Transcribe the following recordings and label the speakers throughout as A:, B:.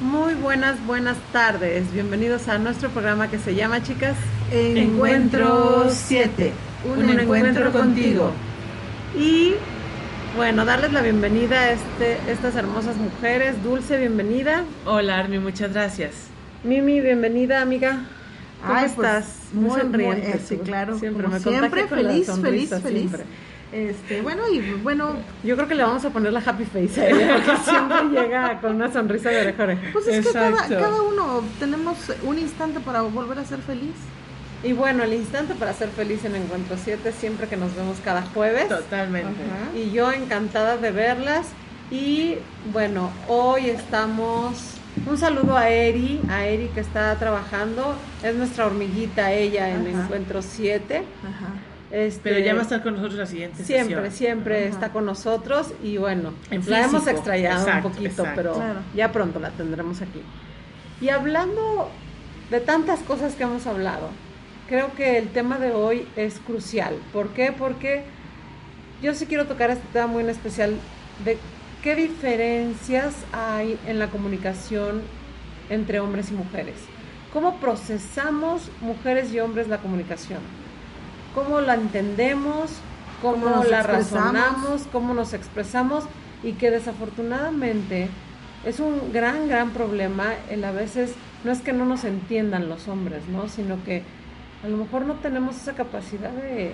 A: Muy buenas, buenas tardes. Bienvenidos a nuestro programa que se llama, chicas,
B: Encuentro 7. Un, encuentro, contigo.
A: Y bueno, darles la bienvenida a este, estas hermosas mujeres. Dulce, bienvenida.
C: Hola, Armi, muchas gracias.
A: Mimi, bienvenida, amiga. ¿Cómo
B: Ay, pues,
A: estás?
B: muy,
A: sonriente.
B: muy, eh, sí, claro,
A: Siempre,
B: como
A: me
B: siempre, feliz, feliz, feliz. Este, bueno, y bueno,
A: Yo creo que le vamos a poner la happy face a ella, porque siempre llega con una sonrisa de oreja oreja.
B: pues es que cada,
C: Exacto.
B: cada uno tenemos un instante para volver a ser feliz.
A: Y bueno, el instante para ser feliz en Encuentro 7, siempre que nos vemos cada jueves.
C: Totalmente.
B: Ajá.
A: Y yo encantada de verlas. Y bueno, hoy estamos. Un saludo a Eri, a Eri que está trabajando. Es nuestra hormiguita, ella en
B: Ajá.
A: Encuentro 7.
B: Ajá.
A: Este,
C: Pero ya va a estar con nosotros la siguiente
A: Siempre,
C: sesión.
A: siempre
B: Ajá.
A: está con nosotros. Y bueno,
C: En
A: la hemos
C: físico.
A: extrañado
C: Exacto,
A: un poquito,
C: exacto.
A: pero
B: Claro.
A: ya pronto la tendremos aquí. Y hablando de tantas cosas que hemos hablado, creo que el tema de hoy es crucial. ¿Por qué? Porque yo sí quiero tocar este tema muy en especial de qué diferencias hay en la comunicación entre hombres y mujeres. ¿Cómo procesamos mujeres y hombres la comunicación? ¿Cómo la entendemos? ¿Cómo,
B: ¿Cómo nos
A: la
B: expresamos?
A: razonamos? ¿Cómo nos expresamos? Y que desafortunadamente es un gran, gran problema. El a veces no es que no nos entiendan los hombres, ¿no? Sino que a lo mejor no tenemos esa capacidad de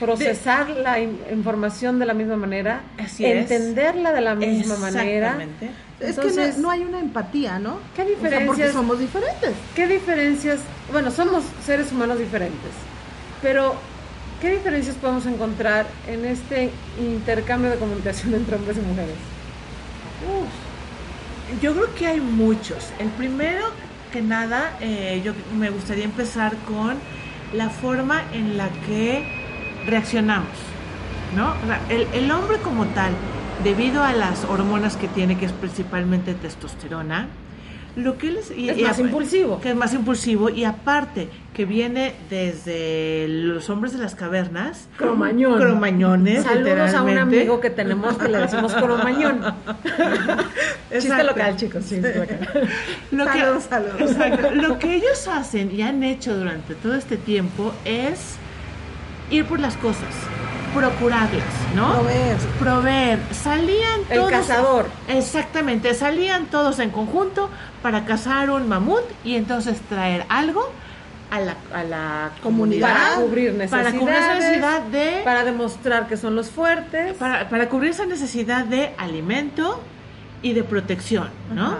A: procesar la in- información de la misma manera,
C: Así es.
A: entenderla de la misma manera.
C: Exactamente.
B: Es
A: Entonces,
B: que no, no hay una empatía, ¿no?
A: ¿Qué
B: O sea, porque
A: diferencias?
B: somos diferentes.
A: ¿Qué diferencias? Bueno, somos seres humanos diferentes, pero ¿qué diferencias podemos encontrar en este intercambio de comunicación entre hombres y mujeres?
C: Yo creo que hay muchos. El primero que nada, eh, yo me gustaría empezar con la forma en la que reaccionamos, ¿no? El hombre como tal, debido a las hormonas que tiene, que es principalmente testosterona, lo que él es, y-
A: Es más impulsivo.
C: que es más impulsivo y aparte que viene desde los hombres de las cavernas,
A: Cromañón.
C: cromañones,
A: Saludos a un amigo que tenemos que le decimos cromañón. Chiste local, chicos. chiste local.
C: Lo que,
B: Saludos, saludos.
C: Exacto. Lo que ellos hacen y han hecho durante todo este tiempo es ir por las cosas, procurarlas, ¿no?
B: Proveer.
C: Proveer. Salían
A: El
C: todos.
A: cazador.
C: Exactamente, salían todos en conjunto para cazar un mamut y entonces traer algo a la, a la comunidad.
A: Para cubrir necesidades.
C: Para cubrir esa necesidad de.
A: Para demostrar que son los fuertes.
C: para, para cubrir esa necesidad de alimento y de protección, ¿no?
B: Ajá,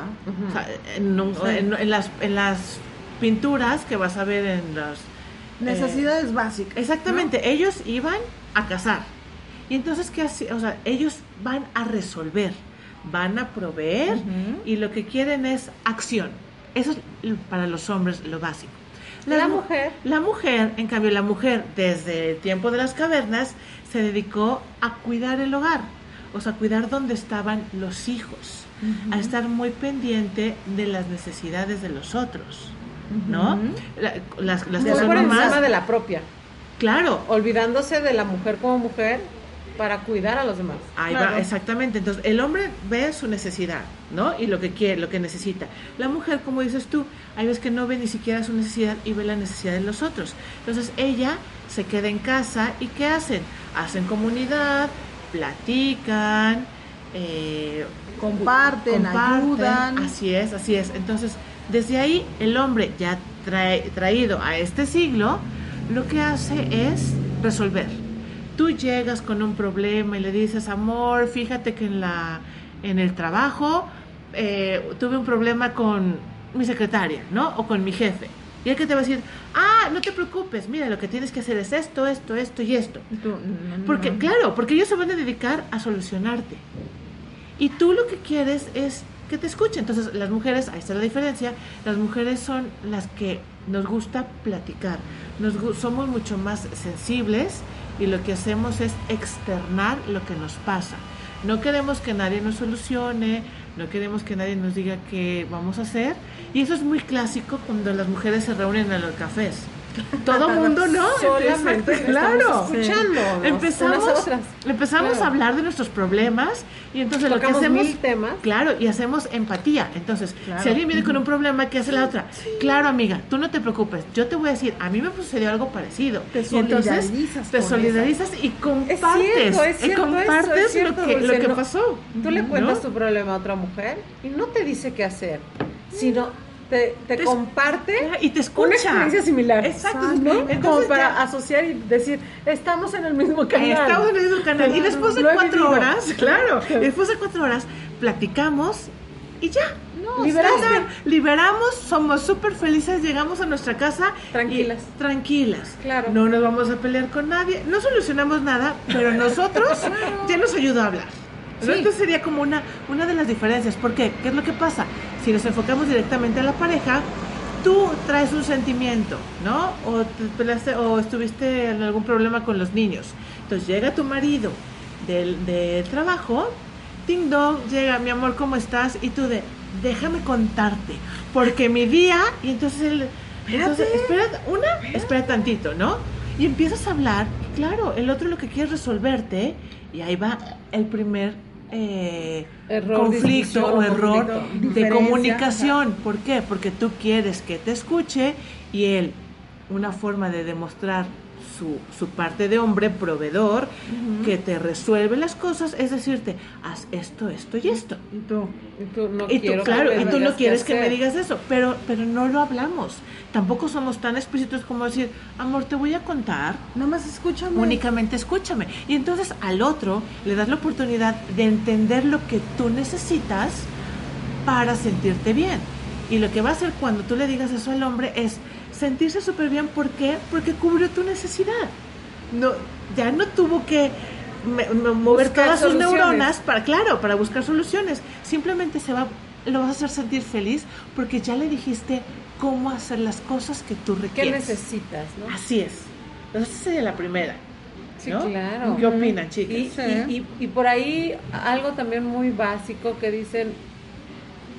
C: O sea, en, un- en- en las, en las pinturas que vas a ver en las...
B: Necesidades básicas.
C: eh, exactamente, ellos iban a cazar. Y entonces, ¿qué hace? O sea, ellos van a resolver, van a proveer y lo que quieren es acción. Eso es para los hombres lo básico.
A: La
C: mu-
A: mujer.
C: La mujer, en cambio, la mujer desde el tiempo de las cavernas se dedicó a cuidar el hogar, o sea, cuidar donde estaban los hijos, a estar muy pendiente de las necesidades de los otros, ¿no?
B: Ujú.
C: La- las las que son mamás,
A: de la propia.
C: Claro,
A: Olvidándose de la mujer como mujer para cuidar a los demás.
C: Ahí
B: Claro.
C: va, exactamente. Entonces, el hombre ve su necesidad, ¿no? Y lo que quiere, lo que necesita. La mujer, como dices tú, hay veces que no ve ni siquiera su necesidad y ve la necesidad de los otros. Entonces, ella se queda en casa y ¿qué hacen? Hacen comunidad, platican, eh,
B: Comparten, ayudan.
C: Así es, así es. Entonces, desde ahí, el hombre ya trae- traído a este siglo, lo que hace es resolver. Tú llegas con un problema y le dices, amor, fíjate que en, la, en el trabajo eh, tuve un problema con mi secretaria, ¿no? O con mi jefe. Y el que te va a decir, ah, no te preocupes, mira, lo que tienes que hacer es esto, esto, esto y esto.
B: Tú, no, no,
C: Porque, claro, porque ellos se van a dedicar a solucionarte. Y tú lo que quieres es que te escuchen. Entonces, las mujeres, ahí está la diferencia, las mujeres son las que nos gusta platicar, nos somos mucho más sensibles y lo que hacemos es externar lo que nos pasa. No queremos que nadie nos solucione, no queremos que nadie nos diga qué vamos a hacer. Y eso es muy clásico cuando las mujeres se reúnen en los cafés. Todo mundo, ¿no?
A: Solamente estamos escuchando
C: Empezamos,
A: otras.
C: empezamos
A: Claro.
C: a hablar de nuestros problemas y entonces lo que hacemos
A: mil temas.
C: Claro, y hacemos empatía. Entonces,
B: Claro.
C: si alguien viene con un problema, ¿qué hace la otra? Claro, amiga, tú no te preocupes. Yo te voy a decir, a mí me sucedió algo parecido.
B: Te
C: Y entonces, te solidarizas y compartes.
A: cierto, es
C: y
A: cierto
C: compartes
A: eso, es cierto,
C: lo, que, lo que
A: no-
C: pasó.
A: Tú le
C: ¿no?
A: cuentas tu problema a otra mujer y no te dice qué hacer, sino te, te
C: Te-
A: comparte
C: y te
A: una
C: escucha.
A: experiencia similar.
C: Exacto.
A: ¿no?
C: Entonces
A: Como
C: ya-
A: para asociar y decir, estamos en el mismo canal.
C: Estamos en el mismo canal. Y después de cuatro
A: vivido.
C: horas, claro, después de cuatro horas, platicamos y ya. No, liberamos, somos súper felices, llegamos a nuestra casa y-
A: Tranquilas.
C: tranquilas.
A: Claro.
C: No nos vamos a pelear con nadie, no solucionamos nada, pero nosotros ya nos ayuda a hablar.
B: Sí.
C: Entonces sería como una, una de las diferencias. ¿Por qué? ¿Qué es lo que pasa? Si nos enfocamos directamente a la pareja, tú traes un sentimiento, ¿no? O te o estuviste en algún problema con los niños. Entonces llega tu marido del, del trabajo, ding dong, llega, mi amor, ¿cómo estás? Y tú de, déjame contarte, porque mi día, y entonces él, entonces, espera, una, espera tantito, ¿no? Y empiezas a hablar, y claro, el otro lo que quiere es resolverte, y ahí va el primer eh,
A: Error,
C: conflicto o error
A: conflicto.
C: de comunicación. ¿Por qué? Porque tú quieres que te escuche y él, una forma de demostrar su, su parte de hombre proveedor, que te resuelve las cosas, es decirte, haz esto, esto y esto.
B: Y tú,
A: Y tú no
C: Y tú, claro, y tú no quieres que me digas eso, pero, pero no lo hablamos. Tampoco somos tan explícitos como decir, amor, te voy a contar,
B: nomás escúchame.
C: únicamente escúchame. Y entonces al otro le das la oportunidad de entender lo que tú necesitas para sentirte bien. Y lo que va a hacer cuando tú le digas eso al hombre es sentirse súper bien. ¿Por qué? Porque cubrió tu necesidad. No, ya no tuvo que me- me- mover
A: Buscar
C: todas sus
A: soluciones.
C: neuronas para, claro, para buscar soluciones. Simplemente se va, lo vas a hacer sentir feliz porque ya le dijiste cómo hacer las cosas que tú
A: ¿Qué
C: requieres.
A: necesitas? ¿no?
C: Así es. Entonces esa sería la primera.
A: Sí,
C: ¿no?
A: claro.
C: ¿Qué opinan, chicas?
A: Y,
B: Sí.
A: y- y- y por ahí algo también muy básico que dicen,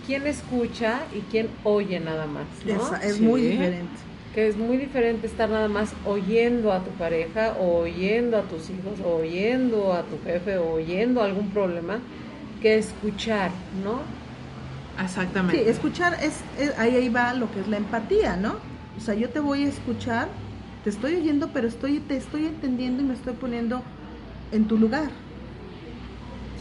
A: ¿quién escucha y quién oye nada más? ¿no?
B: Esa- es
C: Sí.
B: muy diferente.
A: Que es muy diferente estar nada más oyendo a tu pareja, o oyendo a tus hijos, o oyendo a tu jefe, o oyendo algún problema, que escuchar, ¿no?
B: Sí,
C: Exactamente.
B: escuchar es, es- ahí, ahí va lo que es la empatía, ¿no? O sea, yo te voy a escuchar, te estoy oyendo, pero estoy, te estoy entendiendo y me estoy poniendo en tu lugar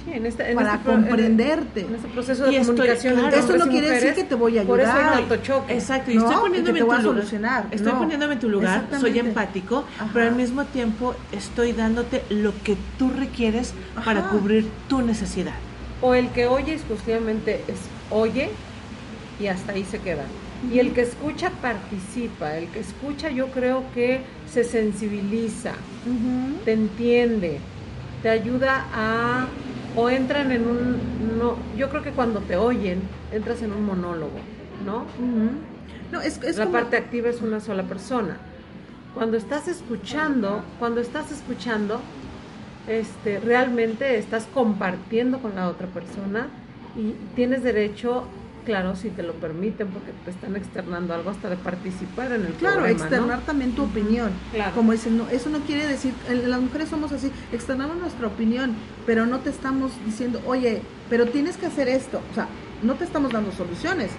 A: Sí, en en
B: para
A: este pro- en-
B: comprenderte.
A: En este proceso de
C: Y estoy-
A: comunicación
C: claro,
A: entre
B: Eso no quiere decir que te voy a
A: Por eso hay
B: ayudar.
A: tanto choque.
C: Exacto, y
B: No,
C: estoy poniéndome en tu lugar. Estoy
B: no.
C: poniéndome en tu lugar, soy empático,
B: Ajá.
C: pero al mismo tiempo estoy dándote lo que tú requieres para cubrir tu necesidad.
A: O el que oye exclusivamente es oye y hasta ahí se queda. Y el que escucha participa, el que escucha yo creo que se sensibiliza, te entiende, te ayuda a o entran en un no, yo creo que cuando te oyen entras en un monólogo, ¿no?
B: No, es, es
A: la
B: como-
A: parte activa es una sola persona. Cuando estás escuchando, cuando estás escuchando, este, realmente estás compartiendo con la otra persona y tienes derecho, claro, si te lo permiten, porque te están externando algo, hasta de participar en el
B: Claro, externar también tu opinión.
A: Claro.
B: Como dicen, no, eso no quiere decir, el- las mujeres somos así, externamos nuestra opinión, pero no te estamos diciendo, oye, pero tienes que hacer esto. O sea, no te estamos dando soluciones.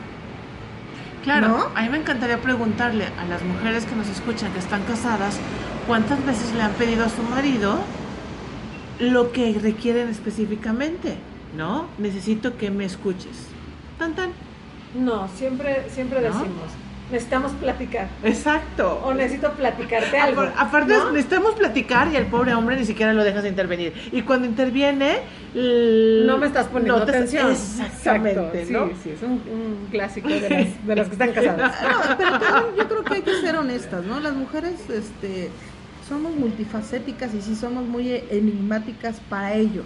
C: Claro,
B: ¿No?
C: a mí me encantaría preguntarle a las mujeres que nos escuchan, que están casadas, cuántas veces le han pedido a su marido lo que requieren específicamente, ¿no? Necesito que me escuches. Tan tan.
A: No, siempre, siempre
C: ¿No?
A: decimos, necesitamos platicar.
C: Exacto.
A: O necesito platicarte algo.
C: Apar- Aparte,
A: ¿no?
C: necesitamos platicar y el pobre hombre ni siquiera lo dejas de intervenir. Y cuando interviene,
A: No me estás poniendo
C: no te-
A: atención.
C: Exactamente,
A: Exacto,
C: ¿no?
A: Sí, sí, es un, un clásico de las, de las que están casadas.
B: No, pero también yo creo que hay que ser honestas, ¿no? Las mujeres, este, somos multifacéticas y sí somos muy enigmáticas para ellos.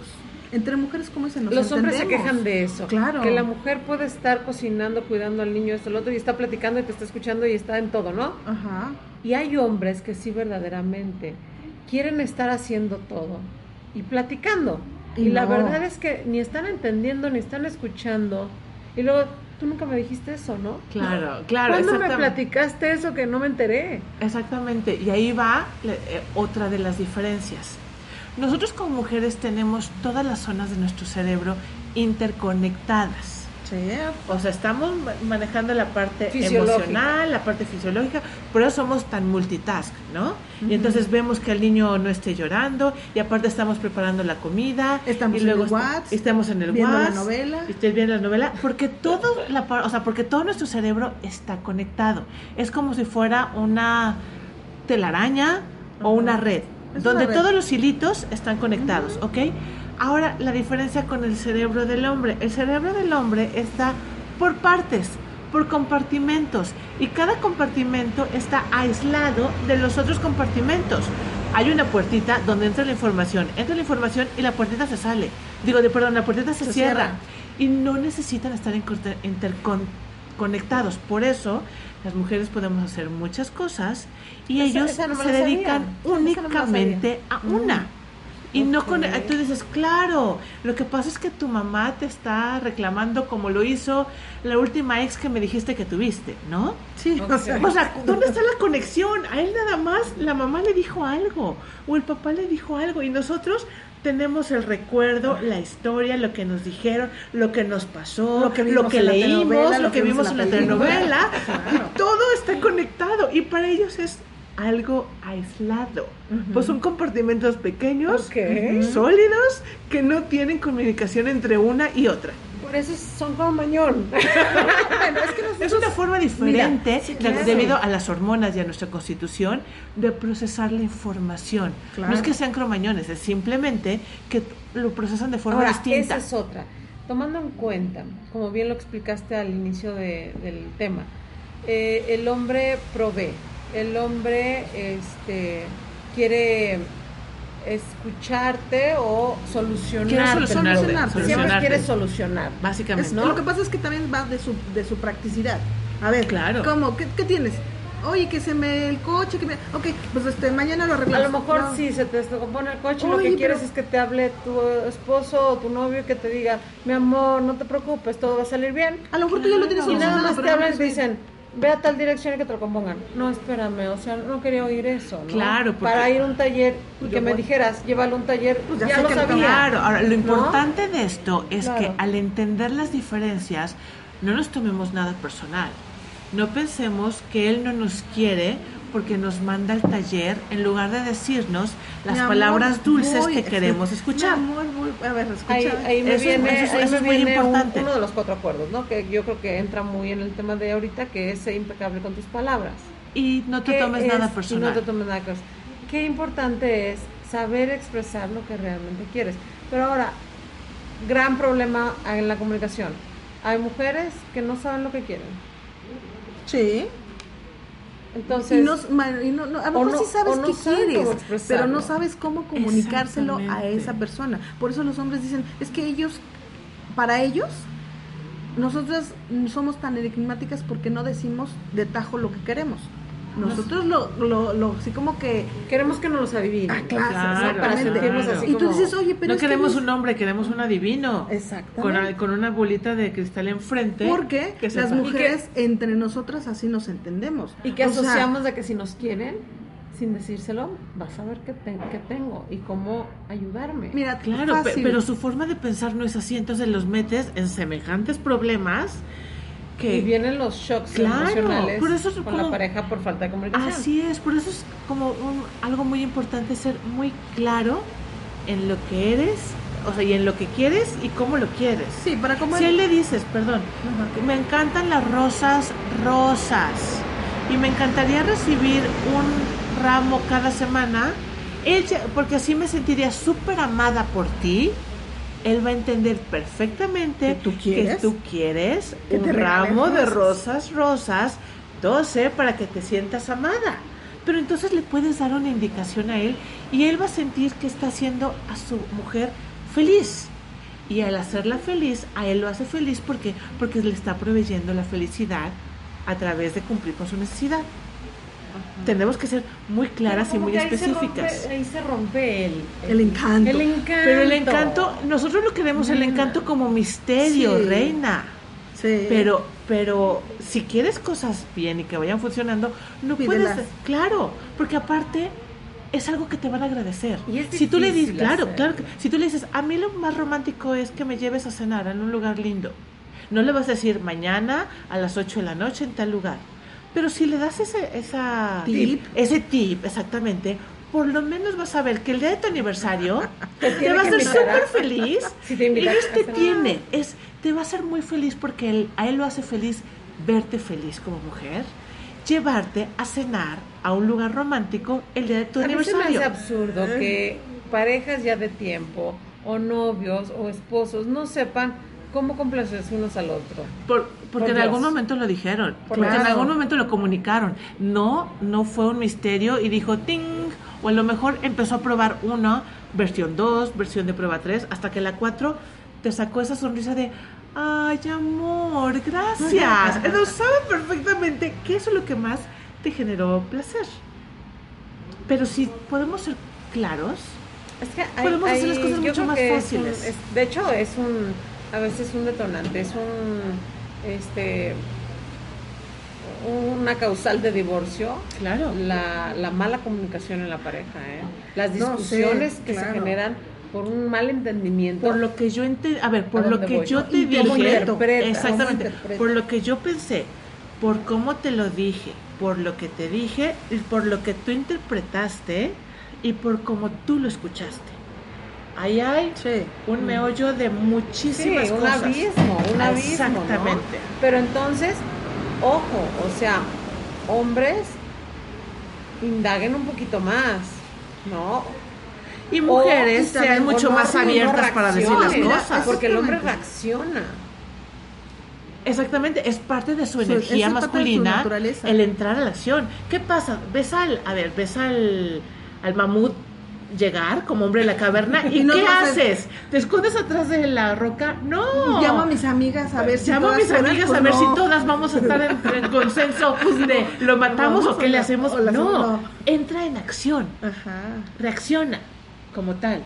B: Entre mujeres, ¿cómo se nos
A: Los hombres se quejan de eso.
B: Claro.
A: Que la mujer puede estar cocinando, cuidando al niño, esto, lo otro, y está platicando y te está escuchando y está en todo, ¿no?
B: Ajá.
A: Y hay hombres que sí verdaderamente quieren estar haciendo todo y platicando. Y,
B: Y
A: la verdad es que ni están entendiendo, ni están escuchando. Y luego, tú nunca me dijiste eso, ¿no?
C: Claro, claro.
A: ¿Cuándo me
C: exactamente.
A: platicaste eso que no me enteré?
C: Exactamente, y ahí va le- eh, otra de las diferencias. Nosotros como mujeres tenemos todas las zonas de nuestro cerebro interconectadas.
B: Sí.
C: O sea, estamos ma- manejando la parte emocional, la parte fisiológica, por eso somos tan multitask, ¿no? Y entonces vemos que el niño no esté llorando y aparte estamos preparando la comida
B: Estamos
C: y
B: en
C: luego
B: el
C: esta-
B: WhatsApp,
C: estamos en el
B: viendo la
C: WhatsApp,
B: novela.
C: y estés viendo la novela, porque todo la o sea, porque todo nuestro cerebro está conectado. Es como si fuera una telaraña o
B: Ajá.
C: una red,
B: Es
C: donde todos los hilitos están conectados, ¿ok? Ahora, la diferencia con el cerebro del hombre. El cerebro del hombre está por partes, por compartimentos, y cada compartimento está aislado de los otros compartimentos. Hay una puertita donde entra la información, entra la información y la puertita se sale. Digo, de perdón, la puertita se,
B: Se
C: cierra.
B: cierra.
C: Y no necesitan estar incorte- intercon- conectados. Por eso, las mujeres podemos hacer muchas cosas y
A: Esa-
C: ellos
A: esa no me
C: se
A: sabía.
C: dedican
A: no
C: únicamente a una. Y no con, tú dices, claro, lo que pasa es que tu mamá te está reclamando como lo hizo la última ex que me dijiste que tuviste, ¿no?
B: Sí,
A: Ok.
B: o sea,
C: O sea, ¿dónde está la conexión? A él nada más la mamá le dijo algo o el papá le dijo algo y nosotros tenemos el recuerdo, la historia, lo que nos dijeron, lo que nos pasó,
B: Lo que
C: leímos, lo que vimos en la telenovela,
B: Claro.
C: todo está conectado y para ellos es algo aislado. Pues son compartimentos pequeños, sólidos, que no tienen comunicación entre una y otra.
A: Por eso son como mañón.
B: bueno, es que nosotros-
C: Es una forma diferente,
A: sí,
C: de-
A: claro.
C: debido a las hormonas y a nuestra constitución, de procesar la información.
B: Claro.
C: No es que sean cromañones, es simplemente que lo procesan de forma
A: Ahora,
C: distinta.
A: esa es otra. Tomando en cuenta, como bien lo explicaste al inicio de- del tema, eh, el hombre provee, el hombre este, quiere escucharte o solucionarte.
C: Quiere solucionarte,
B: solucionarte.
A: Siempre
C: solucionarte.
A: quiere solucionar.
C: Básicamente.
B: Es- Lo que pasa es que también va de su, de su practicidad. A ver,
C: Claro.
B: ¿cómo? ¿Qué, qué tienes? Oye, que se me el coche, que me... Ok, pues este, mañana lo
A: A
B: arreglamos.
A: lo mejor
B: No.
A: si se te descompone el coche, lo
B: Oye,
A: que quieres es que te hable tu esposo o tu novio que te diga, mi amor, no te preocupes, todo va a salir bien.
B: A lo mejor tú ya lo tienes
A: Y nada más te hablan y
B: lo
A: te dicen, ve a tal dirección y que te lo compongan. No, espérame, o sea, no quería oír eso, ¿no?
C: Claro, porque-
A: Para ir a un taller y que me
B: voy.
A: dijeras, llévalo a un taller,
B: Pues ya
A: ya,
B: sé
A: lo
B: que
A: sabía.
C: Claro, ahora lo
A: ¿No?
C: importante de esto es que al entender las diferencias, no nos tomemos nada personal. No pensemos que él no nos quiere porque nos manda al taller en lugar de decirnos las
B: amor,
C: palabras dulces
B: voy,
C: que queremos escuchar.
B: Mi amor, voy- a ver, escucha.
A: Ahí, ahí me
C: Eso es-
A: viene,
C: eso es-
A: ahí
C: eso
A: me
C: es muy
A: viene un-
C: importante.
A: uno de los cuatro acuerdos, ¿no? Que yo creo que entra muy en el tema de ahorita, que es ser impecable con tus palabras.
C: Y no te
A: ¿Qué
C: tomes
A: es-
C: nada
A: y
C: personal.
A: no te tomes nada personal. Qué importante es saber expresar lo que realmente quieres. Pero ahora, gran problema en la comunicación. Hay mujeres que no saben lo que quieren.
B: Sí.
A: Entonces,
B: y no, y no- no- a lo mejor
A: no-
B: sí sabes qué quieres, pero no sabes cómo comunicárselo a esa persona. Por eso los hombres dicen, es que ellos, para ellos, nosotras somos tan enigmáticas porque no decimos de tajo lo que queremos. Nosotros lo, lo, lo así como que...
A: queremos que nos los adivinen.
B: Ah, claro,
C: Claro,
A: para
B: exactamente.
A: sentirnos así
B: Y tú dices, oye, pero
C: no
B: es que
C: queremos un hombre, queremos un adivino. Con,
B: Exactamente.
C: con una bolita de cristal enfrente.
B: Porque
C: que
B: las mujeres entre nosotras así nos entendemos.
A: Y que
B: O sea,
A: asociamos de que si nos quieren, sin decírselo, vas a ver qué, te- qué tengo y cómo ayudarme.
B: Mira,
C: Claro, pe- pero su forma de pensar no es así, entonces los metes en semejantes problemas que...
A: y vienen los shocks
C: Claro,
A: emocionales
C: por eso es
A: con
C: como-
A: la pareja por falta de comunicación.
C: Así es, por eso es como un- algo muy importante ser muy claro en lo que eres, o sea, y en lo que quieres y cómo lo quieres.
B: Sí, para comer...
C: Si él le dices, perdón, me encantan las rosas rosas y me encantaría recibir un ramo cada semana, él porque así me sentiría súper amada por ti. Él va a entender perfectamente
B: ¿Que tú quieres?
C: que tú quieres
B: Que
C: un ramo de
B: rosas.
C: rosas rosas, 12 para que te sientas amada. Pero entonces le puedes dar una indicación a él y él va a sentir que está haciendo a su mujer feliz. Y al hacerla feliz, a él lo hace feliz porque, porque le está proveyendo la felicidad a través de cumplir con su necesidad. Tenemos que ser muy claras y muy
A: ahí se
C: específicas.
A: rompe- ahí se rompe el,
B: El encanto.
A: El encanto.
C: Pero el encanto, nosotros lo queremos el encanto como misterio,
B: Sí.
C: reina.
B: Sí.
C: Pero, pero si quieres cosas bien y que vayan funcionando, no
B: Pídelas.
C: puedes, claro, porque aparte es algo que te van a agradecer.
A: Y
C: si tú le dices, claro,
A: hacer.
C: claro, si tú le dices, a mí lo más romántico es que me lleves a cenar en un lugar lindo. No le vas a decir mañana a las 8 de la noche en tal lugar. Pero si le das ese, esa
B: Tip.
C: ese tip, exactamente, por lo menos vas a ver que el día de tu aniversario te,
A: tiene
C: va a hacer súper feliz.
A: Sí te invita
C: Ellos
A: a
C: te
A: cenar.
C: tienen, es, te va a hacer muy feliz porque él, a él lo hace feliz verte feliz como mujer, llevarte a cenar a un lugar romántico el día de tu
A: A mí se me
C: aniversario.
A: hace absurdo que parejas ya de tiempo, o novios, o esposos, no sepan cómo complacerse unos al otro.
C: Por- porque
A: Por
C: en algún momento lo dijeron,
A: Por
C: porque en algún momento lo comunicaron. No, no fue un misterio y dijo ting, o a lo mejor empezó a probar una, versión 2, versión de prueba 3, hasta que la 4 te sacó esa sonrisa de, ay amor, gracias. Entonces sabe perfectamente que eso es lo que más te generó placer. Pero si podemos ser claros,
A: Es que hay-
C: Podemos hacer
A: hay-
C: las cosas mucho más
A: es
C: fáciles.
A: un- es- de hecho, es un, a veces un detonante, es un, este, una causal de divorcio.
C: claro.
A: La, la mala comunicación en la pareja, ¿eh? las
B: No,
A: discusiones
B: sí,
A: que se generan por un mal entendimiento.
C: Por lo que yo ente- a ver, por
A: ¿A
C: lo que
A: voy?
C: yo te
B: ¿Cómo
C: dije, exactamente, por lo que yo pensé, por cómo te lo dije, por lo que te dije, por lo que tú interpretaste y por cómo tú lo escuchaste. Ahí hay
B: Sí.
C: un meollo de
A: sí,
C: muchísimas
A: un
C: cosas.
A: abismo, un abismo. ¿no?
C: Exactamente.
A: Pero entonces, ojo, o sea, hombres, indaguen un poquito más, ¿no?
C: Y mujeres sean mucho más abiertas para decir las cosas.
A: Porque el hombre reacciona.
C: Exactamente, es parte de su energía
B: es parte de su
C: masculina el entrar a la acción. ¿Qué pasa? ¿Ves al, a ver, ves al, al mamut llegar como hombre de la caverna y,
B: Y no
C: qué haces? ¿Te escondes atrás de la roca? No.
B: Llamo a mis amigas a ver si
C: Llamo a
B: todas
C: mis
B: fueran,
C: amigas
B: pues
C: a ver
B: no.
C: si todas vamos a estar en, en consenso de lo matamos o qué le hacemos, No,
B: no.
C: entra en acción
B: Ajá.
C: reacciona como tal.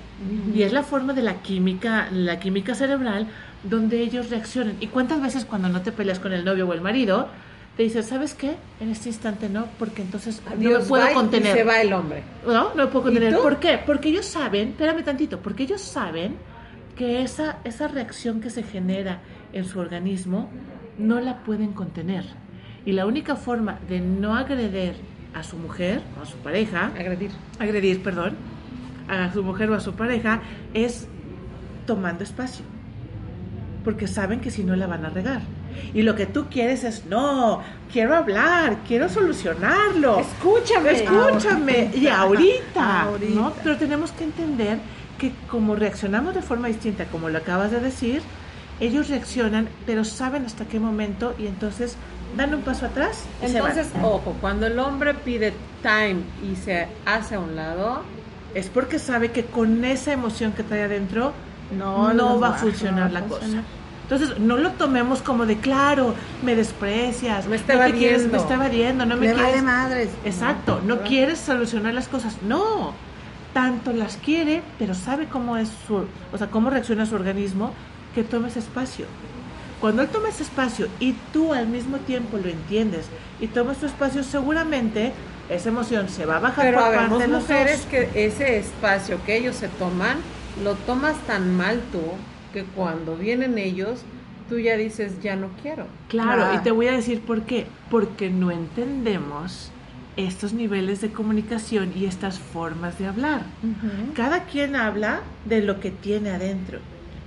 C: Y es la forma de la química, la química cerebral, donde ellos reaccionan. ¿Y cuántas veces cuando no te peleas con el novio o el marido, te dices, ¿sabes qué? En este instante no, porque entonces no me puedo contener.
A: Y se va el hombre.
C: No, no me puedo
A: ¿Y
C: contener. ¿Por qué? Porque ellos saben, espérame tantito, porque ellos saben que esa, esa reacción que se genera en su organismo no la pueden contener. Y la única forma de no agredir a su mujer, o a su pareja,
A: Agredir.
C: agredir, perdón, a su mujer o a su pareja es tomando espacio. Porque saben que si no la van a regar. Y lo que tú quieres es, no, quiero hablar, quiero solucionarlo.
A: Escúchame.
C: Escúchame. Y ahorita,
B: Ahorita.
C: ¿no? Pero tenemos que entender que como reaccionamos de forma distinta, como lo acabas de decir, ellos reaccionan, pero saben hasta qué momento y entonces dan un paso atrás. y se van.
A: Entonces, ojo, cuando el hombre pide time y se hace a un lado,
C: es porque sabe que con esa emoción que trae adentro
B: No,
C: no, va a funcionar
B: no
C: la cosa. Entonces, no lo tomemos como de claro, me desprecias,
A: Me está
C: no te quieres- me está evadiendo, no me quieres.
B: vale madres.
C: Exacto, no quieres solucionar las cosas. No, tanto las quiere, pero sabe cómo es su, o sea, cómo reacciona su organismo, que toma ese espacio. Cuando él toma ese espacio y tú al mismo tiempo lo entiendes y tomas tu espacio, seguramente esa emoción se va a bajar
A: pero
C: por parte de los
A: mujeres
C: dos.
A: que ese espacio que ellos se toman, lo tomas tan mal tú que cuando vienen ellos, tú ya dices, ya no quiero.
C: Claro,
B: Ah.
C: y te voy a decir por qué. Porque no entendemos estos niveles de comunicación y estas formas de hablar. Cada quien habla de lo que tiene adentro.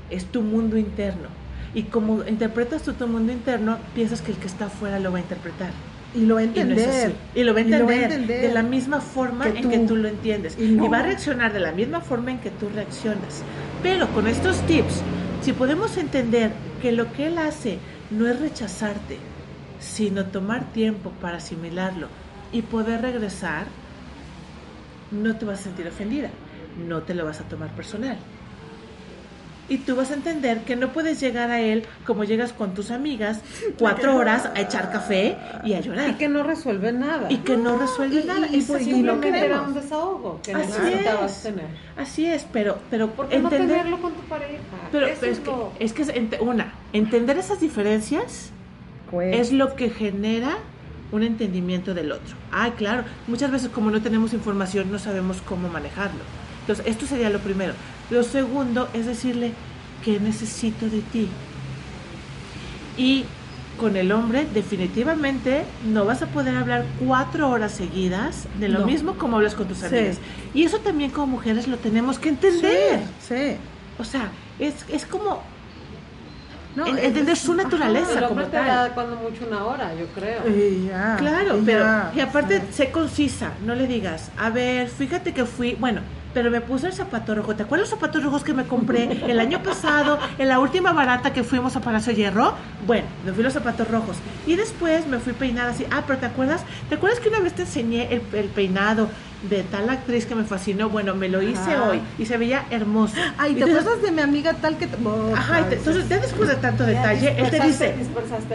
C: Es tu mundo interno. Y como interpretas tú tu mundo interno, piensas que el que está afuera lo va a interpretar.
B: Y lo va a
C: Y
B: entender.
C: Y lo va a
B: Y lo va a
C: entender,
B: entender.
C: de la misma forma
B: Que
C: en que
B: tú.
C: lo entiendes.
B: Y no.
C: va a reaccionar de la misma forma en que tú reaccionas. Pero con estos tips, si podemos entender que lo que él hace no es rechazarte, sino tomar tiempo para asimilarlo y poder regresar, no te vas a sentir ofendida, no te lo vas a tomar personal. Y tú vas a entender que no puedes llegar a él como llegas con tus amigas cuatro horas a echar café y a llorar.
A: Y que no resuelve nada.
C: Y que no resuelve
B: y-
C: nada.
B: y-
C: Y
B: y pues, y
C: lo
B: no queremos.
A: era un desahogo que
C: Así es.
A: tener.
C: Así es, pero, pero
A: ¿Por qué no
C: entender-
A: tenerlo con tu pareja?
C: Pero, pero
A: es
C: es, que, es que es una, entender esas diferencias es lo que genera un entendimiento del otro. Ay, claro, muchas veces como no tenemos información no sabemos cómo manejarlo. Entonces, esto sería lo primero. Lo segundo es decirle, ¿qué necesito de ti? Y con el hombre definitivamente no vas a poder hablar cuatro horas seguidas de lo
B: No.
C: mismo como hablas con tus
B: Sí.
C: amigas. Y eso también como mujeres lo tenemos que entender.
B: Sí.
C: O sea, es, es como
B: No,
C: entender su
B: ajá.
C: naturaleza.
A: El
C: como
A: te
C: tal.
A: da cuando mucho una hora, yo creo.
B: Y ya,
C: Claro,
B: y
C: pero
B: ya,
C: y aparte
B: sí.
C: sé concisa, no le digas, a ver, fíjate que fui, bueno, pero me puse el zapato rojo. ¿Te acuerdas los zapatos rojos que me compré el año pasado en la última barata que fuimos a Palacio Hierro? Bueno, me fui los zapatos rojos y después me fui peinada así. Ah, pero ¿te acuerdas? ¿Te acuerdas que una vez te enseñé el, el peinado de tal actriz que me fascinó? Bueno, me lo hice
B: Ajá.
C: hoy y se veía hermoso.
B: Ay, ¿te acuerdas de mi amiga tal que... Oh,
C: Ajá, y te- entonces ya después de tanto detalle, él te dice,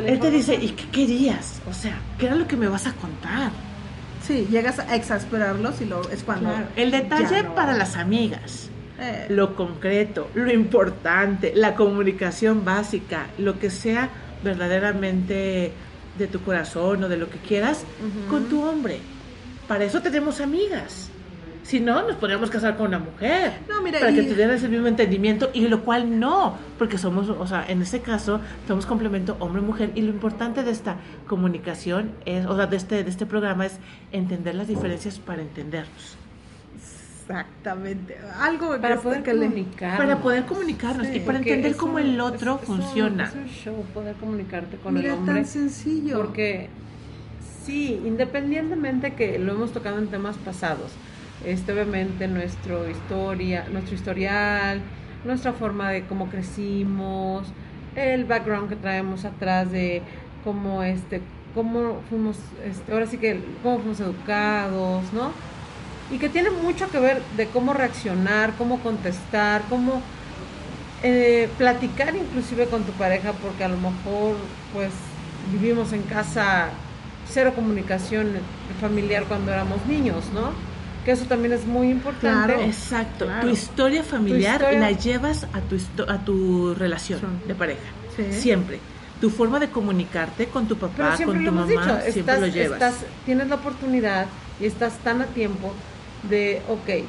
C: él te dice. ¿y qué querías? O sea, ¿qué era lo que me vas a contar?
B: Sí, llegas a exasperarlos y lo, es cuando...
C: Claro, El detalle
B: no.
C: para las amigas,
B: Eh,
C: lo concreto, lo importante, la comunicación básica, lo que sea verdaderamente de tu corazón o de lo que quieras con tu hombre. Para eso tenemos amigas. Si no, nos podríamos casar con una mujer.
B: No, mira,
C: para que tuvieras el mismo entendimiento y lo cual no, porque somos, o sea, en este caso somos complemento hombre-mujer y lo importante de esta comunicación es, o sea, de este, de este programa es entender las diferencias para entendernos.
B: Exactamente. Algo
A: Para
B: que-
A: poder
B: que le-
A: comunicar.
C: Para poder comunicarnos
B: Sí,
C: y para entender cómo el otro
A: es- es un-
C: funciona.
A: Es un show poder comunicarte con
B: Mira,
A: el hombre.
B: tan sencillo.
A: Porque sí, independientemente que lo hemos tocado en temas pasados, este obviamente nuestro historia, nuestro historial, nuestra forma de cómo crecimos, el background que traemos atrás de cómo este cómo fuimos este, ahora sí que cómo fuimos educados, ¿no? Y que tiene mucho que ver de cómo reaccionar, cómo contestar, cómo eh, platicar inclusive con tu pareja porque a lo mejor pues vivimos en casa cero comunicación familiar cuando éramos niños, ¿no? Que eso también es muy importante.
B: Claro.
C: Exacto.
B: Claro.
C: Tu historia familiar
A: Tu historia-
C: la llevas a tu, a tu relación
B: Sí.
C: de pareja.
B: Sí.
C: Siempre. Tu forma de comunicarte con tu papá, con
A: lo
C: tu
A: hemos
C: mamá,
A: dicho,
C: siempre
A: estás,
C: lo llevas.
A: estás- tienes la oportunidad y estás tan a tiempo de, ok,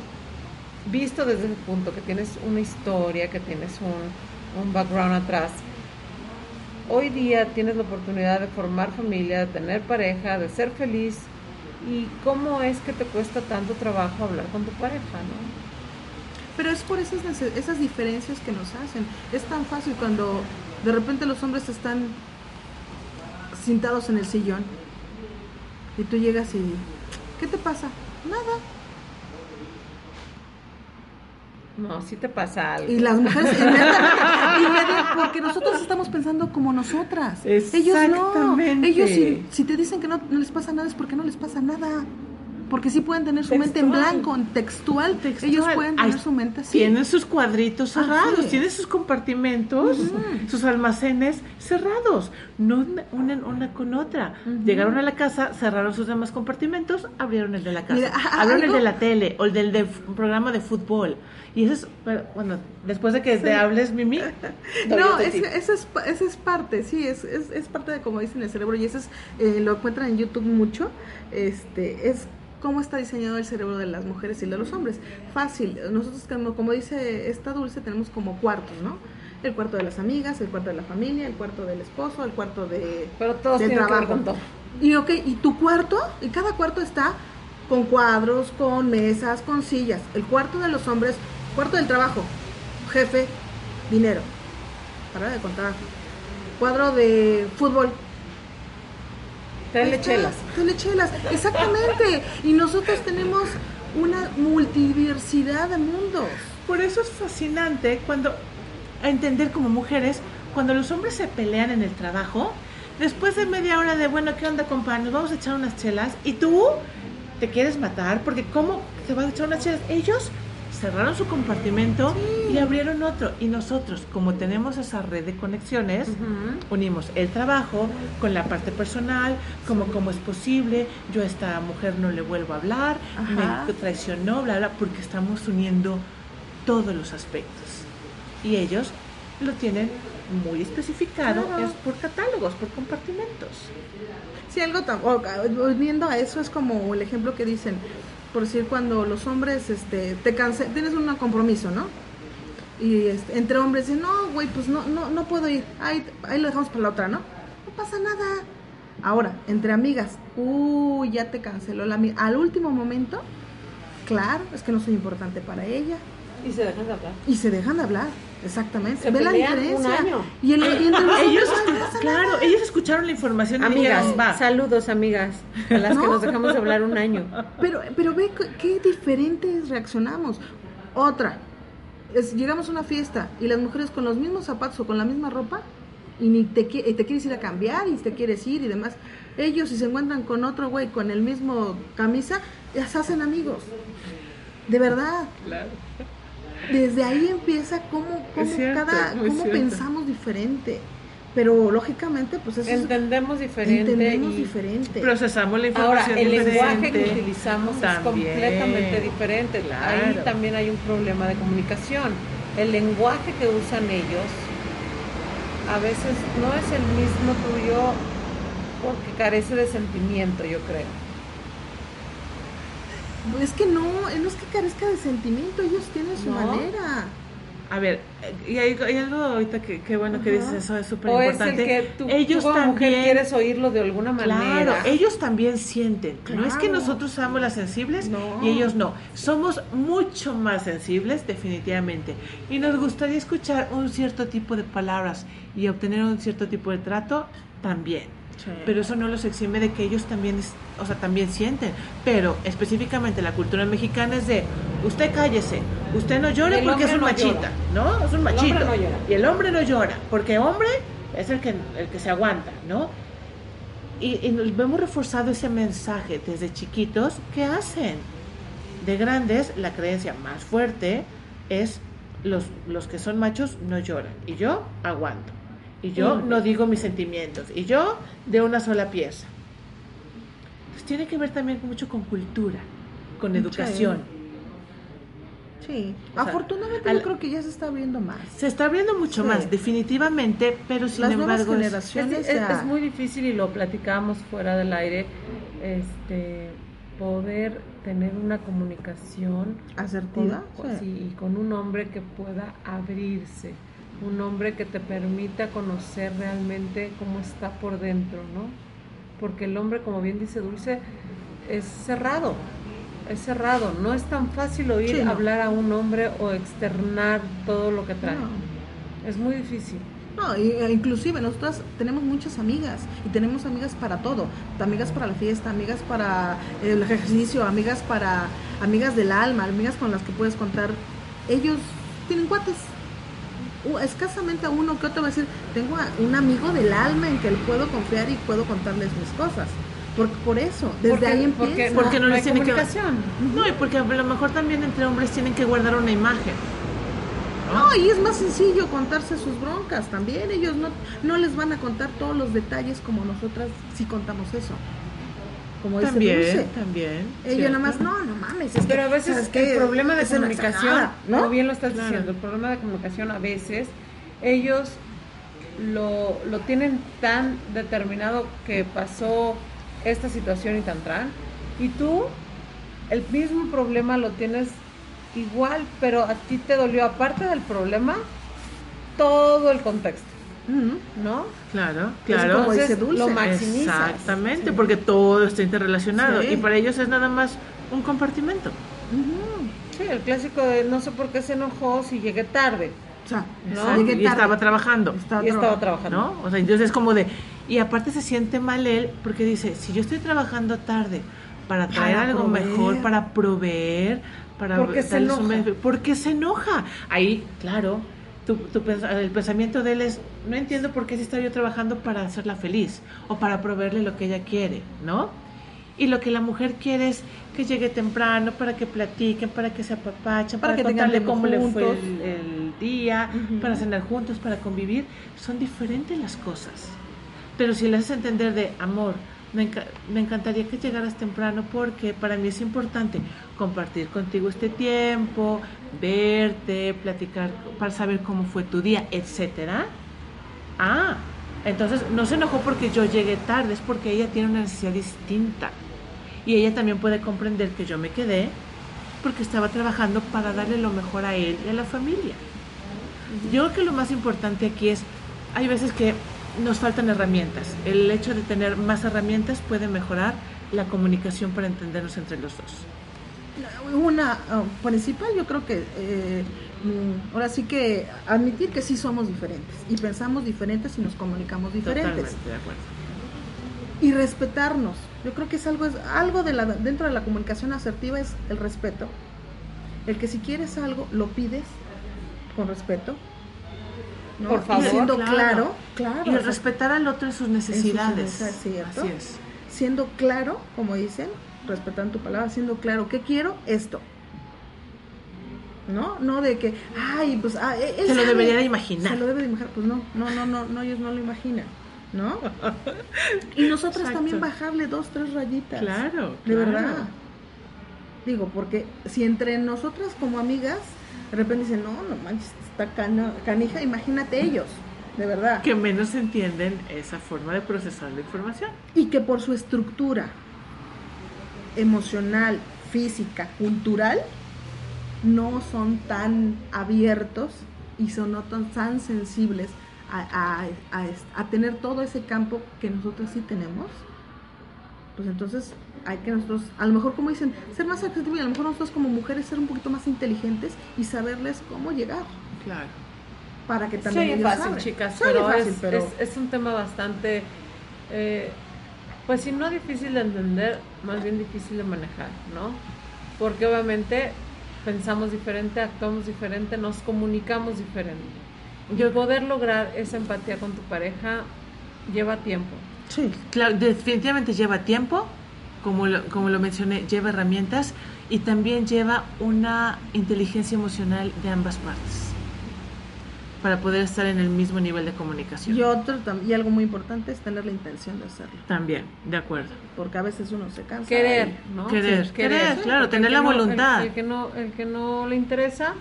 A: visto desde ese punto que tienes una historia, que tienes un, un background atrás, hoy día tienes la oportunidad de formar familia, de tener pareja, de ser feliz. ¿Y cómo es que te cuesta tanto trabajo hablar con tu pareja, no?
B: Pero es por esas, esas diferencias que nos hacen. Es tan fácil cuando de repente los hombres están sentados en el sillón y tú llegas y... ¿Qué te pasa? Nada.
A: No, si te pasa algo.
B: Y las mujeres porque nosotros estamos pensando como nosotras. Ellos no. Ellos si, si te dicen que no, no les pasa nada es porque no les pasa nada. Porque sí pueden tener su mente en blanco, en textual.
C: Textual.
B: Ellos pueden tener
C: Ay,
B: su mente así.
C: Tienen sus cuadritos cerrados,
B: sí.
C: tienen sus compartimentos, sus almacenes cerrados, no unen una con otra. Llegaron a la casa, cerraron sus demás compartimentos, abrieron el de la casa,
B: Mira,
C: abrieron
B: algo-
C: el de la tele o el del de programa de fútbol. Y eso es, pero, bueno, después de que te hables, Mimi.
B: No, es, esa, es, esa es parte, sí, es, es, es parte de como dicen el cerebro y eso es, eh, lo encuentran en YouTube mucho, este, es cómo está diseñado el cerebro de las mujeres y de los hombres. Fácil, nosotros como, como dice esta dulce tenemos como cuartos, ¿no? El cuarto de las amigas, el cuarto de la familia, el cuarto del esposo, el cuarto de
A: Pero todos
B: del
A: tienen que ver
B: trabajo.
A: con todo.
B: Y ok, y tu cuarto, y cada cuarto está con cuadros, con mesas, con sillas. El cuarto de los hombres, cuarto del trabajo, jefe, dinero. Para de contar. Cuadro de fútbol.
A: Telechelas.
B: Telechelas, exactamente. Y nosotros tenemos una multiversidad de mundos.
C: Por eso es fascinante cuando a entender como mujeres cuando los hombres se pelean en el trabajo, después de media hora de bueno, ¿qué onda, compa? Nos vamos a echar unas chelas y tú te quieres matar porque cómo te vas a echar unas chelas. Ellos cerraron su compartimento y abrieron otro. Y nosotros, como tenemos esa red de conexiones, unimos el trabajo con la parte personal, como cómo es posible, yo a esta mujer no le vuelvo a hablar, me traicionó, bla, bla, porque estamos uniendo todos los aspectos. Y ellos lo tienen muy especificado, es por catálogos, por compartimentos.
B: Sí, algo tan, volviendo a eso es como el ejemplo que dicen, por decir cuando los hombres este te canse, tienes un compromiso, ¿no? Y este, entre hombres dicen, "No, güey, pues no no no puedo ir. Ahí ahí lo dejamos para la otra, ¿no?" No pasa nada. Ahora, entre amigas, uy, ya te canceló la amiga. Al último momento, claro, es que no soy importante para ella.
A: Y se dejan de hablar.
B: Y se dejan de hablar. Exactamente.
A: Se
B: Ve la diferencia.
A: un año.
B: Y, el, y entre
C: ellos,
B: "Ay, no pasa
C: claro,
B: nada".
C: ellos escucharon la información y
A: Amigas,
C: dijeron, va.
A: saludos amigas, a las que
B: No.
A: nos dejamos de hablar un año.
B: Pero, pero ve qué- diferentes reaccionamos. Otra, es, llegamos a una fiesta y las mujeres con los mismos zapatos o con la misma ropa y ni te, y te quieres ir a cambiar y te quieres ir y demás. Ellos si se encuentran con otro güey con el mismo camisa, ya se hacen amigos. De verdad.
C: Claro.
B: Desde ahí empieza cómo, cómo,
C: cierto,
B: cada, cómo pensamos diferente. Pero lógicamente, pues eso es-
A: Entendemos diferente
B: entendemos
A: y
B: diferente.
C: Procesamos la
A: ahora
C: información
A: el lenguaje que utilizamos es completamente diferente. Ahí también hay un problema de comunicación. El lenguaje que usan ellos a veces no es el mismo tuyo porque carece de sentimiento, yo creo.
B: Es que no, no es que carezca de sentimiento, ellos tienen su
A: No.
B: manera.
C: A ver, y hay, hay algo ahorita que, que bueno que
B: Ajá.
C: dices, eso es súper
A: O es
C: importante.
A: el que tú,
C: ellos
A: tú como mujer
C: también,
A: quieres oírlo de alguna manera.
C: claro, ellos también sienten. No es que
B: Claro.
C: nosotros seamos las sensibles
B: No.
C: y ellos no. Somos mucho más sensibles, definitivamente. Y nos gustaría escuchar un cierto tipo de palabras y obtener un cierto tipo de trato también. Pero eso no los exime de que ellos también, o sea, también sienten. Pero específicamente la cultura mexicana es de, usted cállese, usted no llore porque es un
A: no llora.
C: machita, ¿no? Es un
A: El
C: machito.
A: no llora.
C: Y el hombre no llora, porque hombre es el que, el que se aguanta, ¿no? Y, y nos vemos reforzado ese mensaje desde chiquitos, ¿qué hacen? De grandes, la creencia más fuerte es los, los que son machos no lloran. Y yo aguanto. Y yo no digo mis sentimientos. Y yo de una sola pieza. Pues tiene que ver también mucho con cultura, con educación.
B: Sí,
C: O sea,
B: afortunadamente
C: al-
B: yo creo que ya se está abriendo más.
C: Se está abriendo mucho
B: Sí.
C: más, definitivamente, pero sin
B: Las
C: embargo... es-
B: generaciones
A: Es, es-
B: ya-
A: es muy difícil y lo platicábamos fuera del aire, este, poder tener una comunicación
B: asertiva.
A: con,
B: Sí.
A: sí, y con un hombre que pueda abrirse, un hombre que te permita conocer realmente cómo está por dentro, ¿no? Porque el hombre, como bien dice Dulce, es cerrado, es cerrado, no es tan fácil oír
B: Sí, no.
A: hablar a un hombre o externar todo lo que trae.
B: No.
A: Es muy difícil.
B: No, e inclusive nosotras tenemos muchas amigas y tenemos amigas para todo, amigas para la fiesta, amigas para el ejercicio, amigas para amigas del alma, amigas con las que puedes contar. Ellos tienen cuates. U- escasamente a uno que otro va a decir, tengo a un amigo del alma en que le puedo confiar y puedo contarles mis cosas. Por, por eso, desde
A: Porque-
B: ahí
A: porque,
B: empieza.
C: Porque no
A: no
C: les tiene que-. No, y porque a lo mejor también entre hombres tienen que guardar una imagen.
B: No, y es más sencillo contarse sus broncas también. Ellos no, no les van a contar todos los detalles como nosotras sí contamos eso. Como dice
C: También, también.
B: Ellos
C: ¿cierto?
B: nada más, no, no mames. es
A: Pero
B: que,
A: a veces el problema de comunicación,
B: exagerada,
A: como
B: ¿no?
A: bien lo estás
C: Claro.
A: diciendo, el problema de comunicación a veces ellos lo, lo tienen tan determinado que pasó esta situación y tan tran, y tú el mismo problema lo tienes igual, pero a ti te dolió aparte del problema todo el contexto. ¿No?
C: Claro, claro.
B: como dice
A: Entonces,
B: Dulce.
A: lo maximizas.
C: Exactamente,
A: Sí.
C: porque todo está interrelacionado.
B: Sí.
C: Y para ellos es nada más un compartimento.
A: Sí, el clásico de no sé por qué se enojó si llegué tarde,
B: O sea,
A: No.
C: Y estaba trabajando.
B: Estaba
A: y estaba
B: trabajando.
C: ¿No? O sea, entonces es como de. Y aparte se siente mal él porque dice: si yo estoy trabajando tarde para traer
B: Para
C: algo
B: proveer.
C: mejor, para proveer, para.
A: ¿Por qué se enoja?
C: beneficio, ¿Por qué se enoja? Ahí, claro. Tu- tu el pensamiento de él es, no entiendo por qué si estoy yo trabajando para hacerla feliz o para proveerle lo que ella quiere, ¿no? Y lo que la mujer quiere es que llegue temprano para que platiquen, para que se apapachen,
B: Para
C: para,
B: que
C: contarle cómo le fue
B: juntos.
C: el, el día, para cenar juntos, para convivir. Son diferentes las cosas. Pero si le haces entender de amor, me, enca- me encantaría que llegaras temprano porque para mí es importante compartir contigo este tiempo, verte, platicar para saber cómo fue tu día, etcétera. Ah, entonces no se enojó porque yo llegué tarde, es porque ella tiene una necesidad distinta. Y ella también puede comprender que yo me quedé porque estaba trabajando para darle lo mejor a él y a la familia. Yo creo que lo más importante aquí es, hay veces que nos faltan herramientas. El hecho de tener más herramientas puede mejorar la comunicación para entendernos entre los dos.
B: Una ah, principal, yo creo que eh, mm, ahora sí que admitir que sí somos diferentes y pensamos diferentes y nos comunicamos diferentes
C: Totalmente de acuerdo.
B: y respetarnos. Yo creo que es algo es algo de la dentro de la comunicación asertiva es el respeto. El que si quieres algo lo pides con respeto. ¿No?
A: Por
B: Y siendo
C: claro.
B: claro, claro,
C: Y el respetar al otro en sus necesidades.
B: necesidades, ¿cierto?
C: Así es.
B: siendo claro, como dicen, respetando tu palabra, siendo claro, ¿qué quiero? Esto. ¿No? No de que, ay, pues, ah, él
C: Se lo debería de imaginar.
B: Se lo debe de imaginar, pues no, no, no, no, no, ellos no lo imaginan, ¿no? Y nosotros
C: Exacto.
B: también bajarle dos, tres rayitas.
C: Claro,
B: De
C: claro.
B: verdad. Digo, porque si entre nosotras como amigas, de repente dicen, no, no manches, está cana- canija, imagínate ellos, de verdad.
C: Que menos entienden esa forma de procesar la información.
B: y que por su estructura emocional, física, cultural, no son tan abiertos y son no tan, tan sensibles a, a- a a tener todo ese campo que nosotros sí tenemos, pues entonces hay que nosotros, a lo mejor como dicen, ser más y a lo mejor nosotros como mujeres ser un poquito más inteligentes y saberles cómo llegar
C: Claro.
B: para que también
A: oye
B: ellos
A: fácil, chicas, pero,
B: fácil,
A: es,
B: pero-
A: es- es un tema bastante, eh, pues si no difícil de entender, más bien difícil de manejar, ¿no? Porque obviamente pensamos diferente, actuamos diferente, nos comunicamos diferente. Y poder lograr esa empatía con tu pareja lleva tiempo.
B: Sí.
C: Claro, definitivamente lleva tiempo, como lo, como lo mencioné, lleva herramientas y también lleva una inteligencia emocional de ambas partes para poder estar en el mismo nivel de comunicación.
B: Y otro y algo muy importante es tener la intención de hacerlo,
C: También, de acuerdo.
B: porque a veces uno se cansa.
A: Querer,
B: y-
A: ¿no?
C: Querer, querer, claro, tener la
A: no-
C: voluntad.
A: El, que no, el que no le interesa,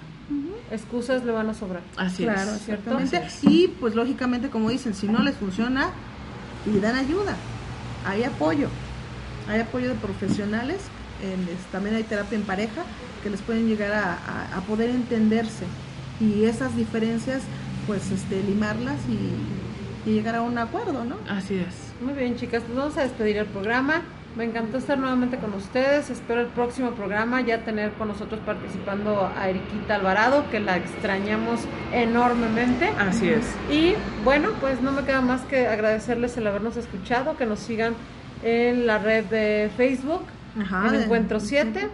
A: excusas le van a sobrar.
C: Así
B: Claro,
C: es. Así es.
B: Y pues lógicamente, como dicen, si no les funciona, pidan ayuda. Hay apoyo. Hay apoyo de profesionales. en- también hay terapia en pareja que les pueden llegar a, a- a poder entenderse. Y esas diferencias, pues este, limarlas y, y llegar a un acuerdo, ¿no?
C: Así es.
A: Muy bien, chicas, pues vamos a despedir el programa. Me encantó estar nuevamente con ustedes. Espero el próximo programa ya tener con nosotros participando a Eriquita Alvarado, que la extrañamos enormemente.
C: Así es.
A: Y bueno, pues no me queda más que agradecerles el habernos escuchado, que nos sigan en la red de Facebook,
B: Ajá,
A: en Encuentro 7.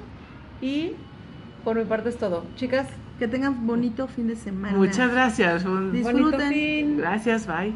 A: Y por mi parte es todo. Chicas,
B: Que tengan bonito fin de semana.
C: Muchas gracias. Un-
B: Disfruten.
A: bonito fin.
C: Gracias, bye.